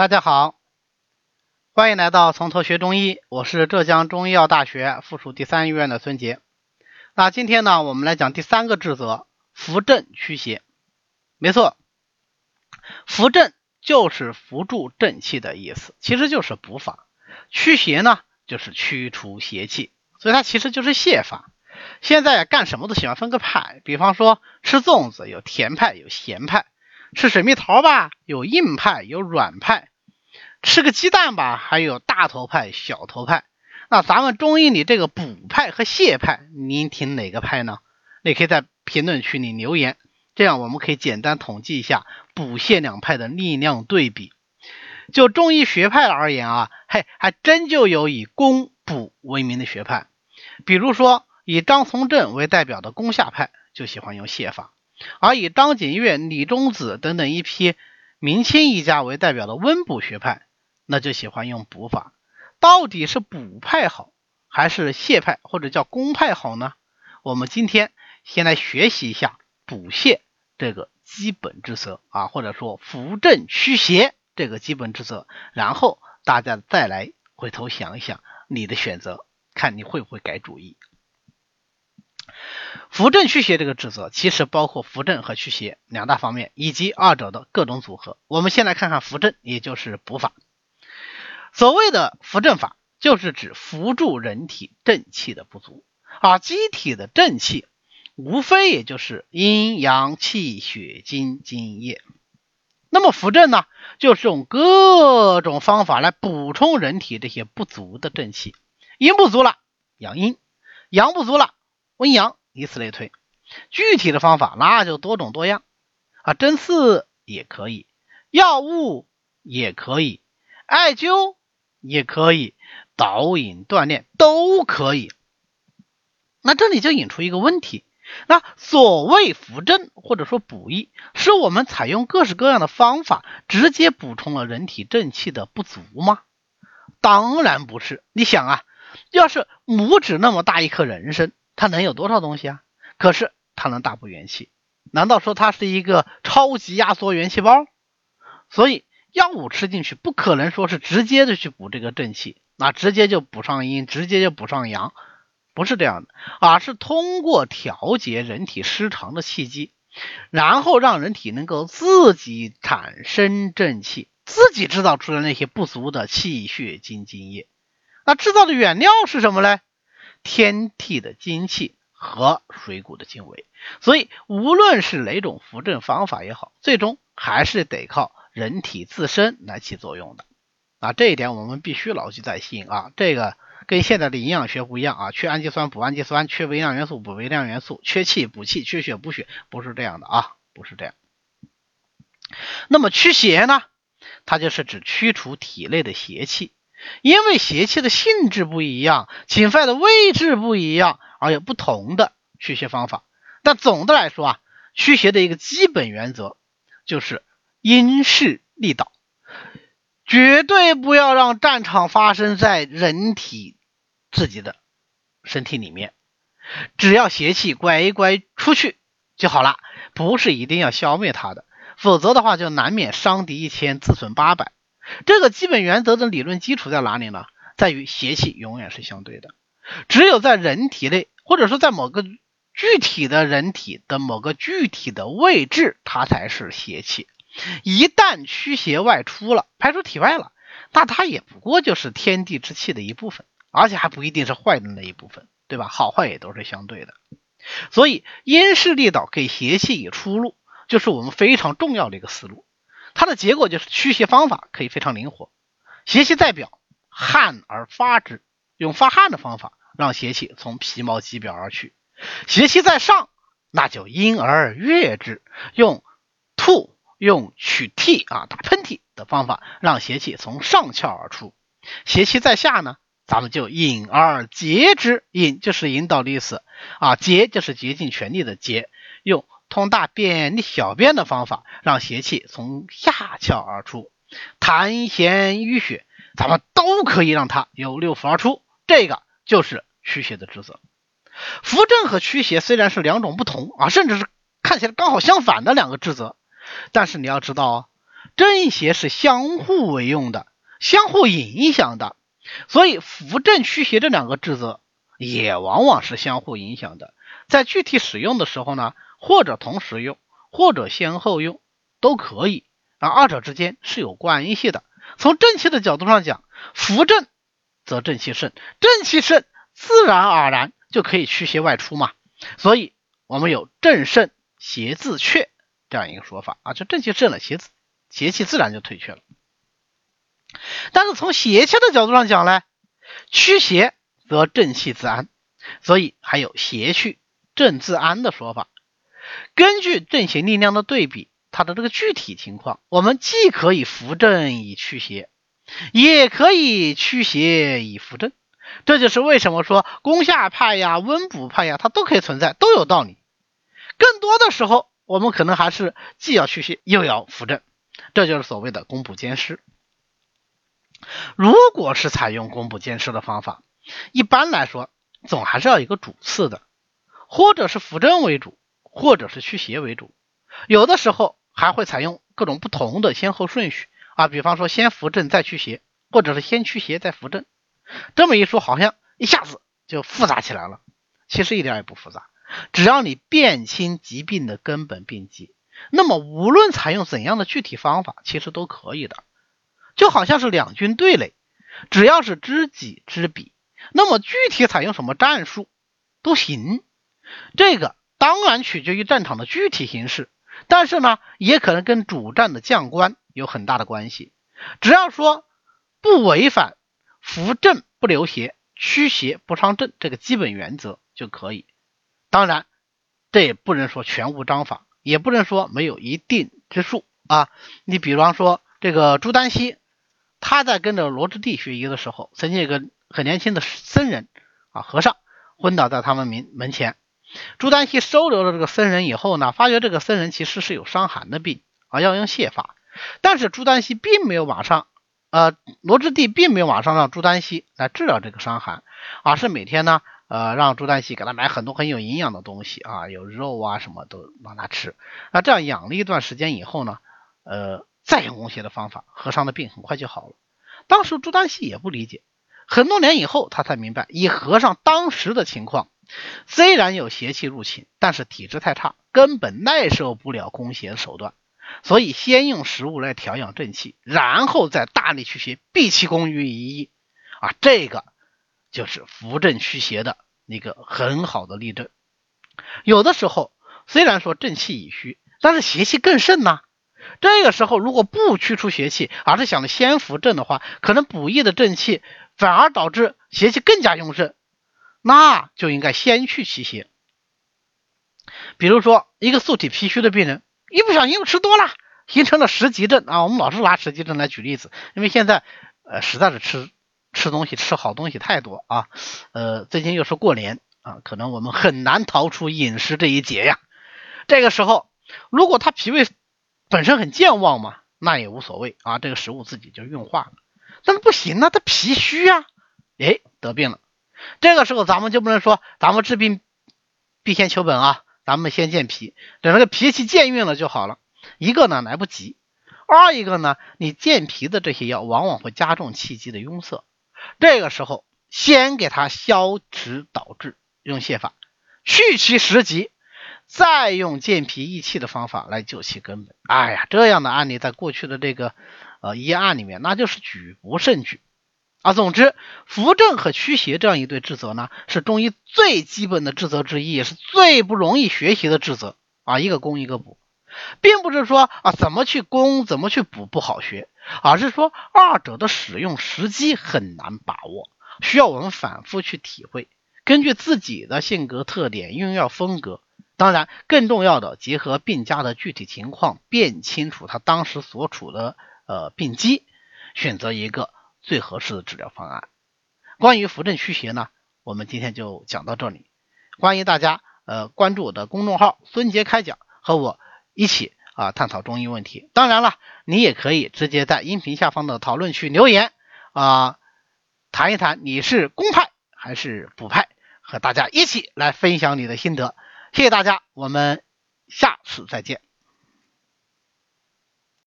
大家好，欢迎来到从头学中医，我是浙江中医药大学附属第三医院的孙杰。那今天呢，我们来讲第三个治则：扶正驱邪。没错，扶正就是扶助正气的意思，其实就是补法；驱邪呢，就是驱除邪气，所以它其实就是泻法。现在干什么都喜欢分个派，比方说吃粽子有甜派有咸派，吃水蜜桃吧有硬派有软派，吃个鸡蛋吧还有大头派小头派。那咱们中医里这个补派和泻派，您听哪个派呢？你可以在评论区里留言，这样我们可以简单统计一下补泻两派的力量对比。就中医学派而言啊，嘿，还真就有以攻补为名的学派，比如说。以张从正为代表的攻下派就喜欢用泻法，而以张景岳、李中子等等一批明清医家为代表的温补学派，那就喜欢用补法。到底是补派好，还是泻派或者叫攻派好呢？我们今天先来学习一下补泻这个基本之则啊，或者说扶正驱邪这个基本之则，然后大家再来回头想一想你的选择，看你会不会改主意。扶正驱邪这个职责其实包括扶正和驱邪两大方面，以及二者的各种组合。我们先来看看扶正，也就是补法。所谓的扶正法，就是指扶助人体正气的不足，而机体的正气，无非也就是阴阳气血精津液。那么扶正呢，就是用各种方法来补充人体这些不足的正气。阴不足了，养阴；阳不足了。温阳，以此类推，具体的方法那就多种多样啊，针刺也可以，药物也可以，艾灸也可以，导引锻炼都可以。那这里就引出一个问题，那所谓扶正或者说补益，是我们采用各式各样的方法，直接补充了人体正气的不足吗？当然不是。你想啊，要是拇指那么大一颗人参。它能有多少东西啊？可是它能大补元气，难道说它是一个超级压缩元气包？所以药物吃进去不可能说是直接的去补这个正气，那直接就补上阴，直接就补上阳，不是这样的，而是通过调节人体失常的气机，然后让人体能够自己产生正气，自己制造出来那些不足的气血精津液。那制造的原料是什么呢？天地的精气和水谷的精微，所以无论是哪种扶正方法也好，最终还是得靠人体自身来起作用的。啊，这一点我们必须牢记在心啊！这个跟现在的营养学不一样啊，缺氨基酸补氨基酸，缺微量元素补微量元素，缺气补气，缺血补血，不是这样的啊，不是这样。那么驱邪呢？它就是指驱除体内的邪气。因为邪气的性质不一样，侵犯的位置不一样，而有不同的驱邪方法。但总的来说啊，驱邪的一个基本原则就是因势利导，绝对不要让战场发生在人体自己的身体里面。只要邪气乖乖出去就好了，不是一定要消灭它的，否则的话就难免伤敌一千，自损八百。这个基本原则的理论基础在哪里呢？在于邪气永远是相对的，只有在人体内，或者说在某个具体的人体的某个具体的位置，它才是邪气。一旦驱邪外出了，排出体外了，那它也不过就是天地之气的一部分，而且还不一定是坏的那一部分，对吧？好坏也都是相对的。所以因势利导，给邪气以出路，就是我们非常重要的一个思路。它的结果就是驱邪方法可以非常灵活，邪气在表，汗而发之，用发汗的方法让邪气从皮毛肌表而去；邪气在上，那就因而悦之，用吐、用取涕啊、打喷嚏的方法让邪气从上窍而出；邪气在下呢，咱们就引而竭之，引就是引导的意思啊，竭就是竭尽全力的竭，用。通大便利小便的方法，让邪气从下窍而出，痰涎淤血，咱们都可以让它由六腑而出。这个就是驱邪的职责。扶正和驱邪虽然是两种不同啊，甚至是看起来刚好相反的两个职责，但是你要知道哦，正邪是相互为用的，相互影响的，所以扶正驱邪这两个治则也往往是相互影响的。在具体使用的时候呢，或者同时用，或者先后用都可以啊，二者之间是有关系的。从正气的角度上讲，扶正则正气盛，正气盛自然而然就可以驱邪外出嘛。所以，我们有正盛邪自却这样一个说法啊，就正气正了，邪邪气自然就退却了。但是从邪气的角度上讲呢，驱邪则正气自安，所以还有邪去。正自安的说法，根据正邪力量的对比，它的这个具体情况，我们既可以扶正以驱邪，也可以驱邪以扶正。这就是为什么说攻下派呀、温补派呀，它都可以存在，都有道理。更多的时候，我们可能还是既要驱邪又要扶正，这就是所谓的攻补兼施。如果是采用攻补兼施的方法，一般来说，总还是要一个主次的。或者是扶正为主，或者是驱邪为主，有的时候还会采用各种不同的先后顺序啊，比方说先扶正再驱邪，或者是先驱邪再扶正。这么一说，好像一下子就复杂起来了。其实一点也不复杂，只要你辨清疾病的根本病机，那么无论采用怎样的具体方法，其实都可以的。就好像是两军对垒，只要是知己知彼，那么具体采用什么战术都行。这个当然取决于战场的具体形势，但是呢，也可能跟主战的将官有很大的关系。只要说不违反扶正不留邪、驱邪不伤正这个基本原则就可以。当然，这也不能说全无章法，也不能说没有一定之数啊。你比方说这个朱丹溪，他在跟着罗织地学医的时候，曾经有个很年轻的僧人啊和尚昏倒在他们门门前。朱丹溪收留了这个僧人以后呢，发觉这个僧人其实是有伤寒的病啊，要用泻法。但是朱丹溪并没有马上，呃，罗织地并没有马上让朱丹溪来治疗这个伤寒，而是每天呢，呃，让朱丹溪给他买很多很有营养的东西啊，有肉啊什么都让他吃。那这样养了一段时间以后呢，呃，再用攻邪的方法，和尚的病很快就好了。当时朱丹溪也不理解，很多年以后他才明白，以和尚当时的情况。虽然有邪气入侵，但是体质太差，根本耐受不了攻邪的手段，所以先用食物来调养正气，然后再大力驱邪，毕其功于一役。啊，这个就是扶正驱邪的一个很好的例证。有的时候虽然说正气已虚，但是邪气更盛呢。这个时候如果不驱除邪气，而是想着先扶正的话，可能补益的正气反而导致邪气更加用盛。那就应该先去驱邪。比如说，一个素体脾虚的病人，一不小心又吃多了，形成了食积症啊。我们老是拿食积症来举例子，因为现在呃实在是吃吃东西吃好东西太多啊。呃，最近又是过年啊，可能我们很难逃出饮食这一劫呀。这个时候，如果他脾胃本身很健旺嘛，那也无所谓啊，这个食物自己就运化了。但是不行啊，他脾虚啊，哎，得病了。这个时候咱们就不能说咱们治病必先求本啊，咱们先健脾，等那个脾气健运了就好了。一个呢来不及，二一个呢你健脾的这些药往往会加重气机的壅塞。这个时候先给他消食导滞，用泻法去其实疾，再用健脾益气的方法来救其根本。哎呀，这样的案例在过去的这个呃医案里面那就是举不胜举。啊，总之，扶正和驱邪这样一对治则呢，是中医最基本的治则之一，也是最不容易学习的治则啊。一个攻，一个补，并不是说啊怎么去攻，怎么去补不好学，而是说二者的使用时机很难把握，需要我们反复去体会，根据自己的性格特点、用药风格，当然更重要的，结合病家的具体情况，辨清楚他当时所处的呃病机，选择一个。最合适的治疗方案。关于扶正驱邪呢，我们今天就讲到这里。欢迎大家呃关注我的公众号“孙杰开讲”，和我一起啊探讨中医问题。当然了，你也可以直接在音频下方的讨论区留言啊，谈一谈你是公派还是补派，和大家一起来分享你的心得。谢谢大家，我们下次再见。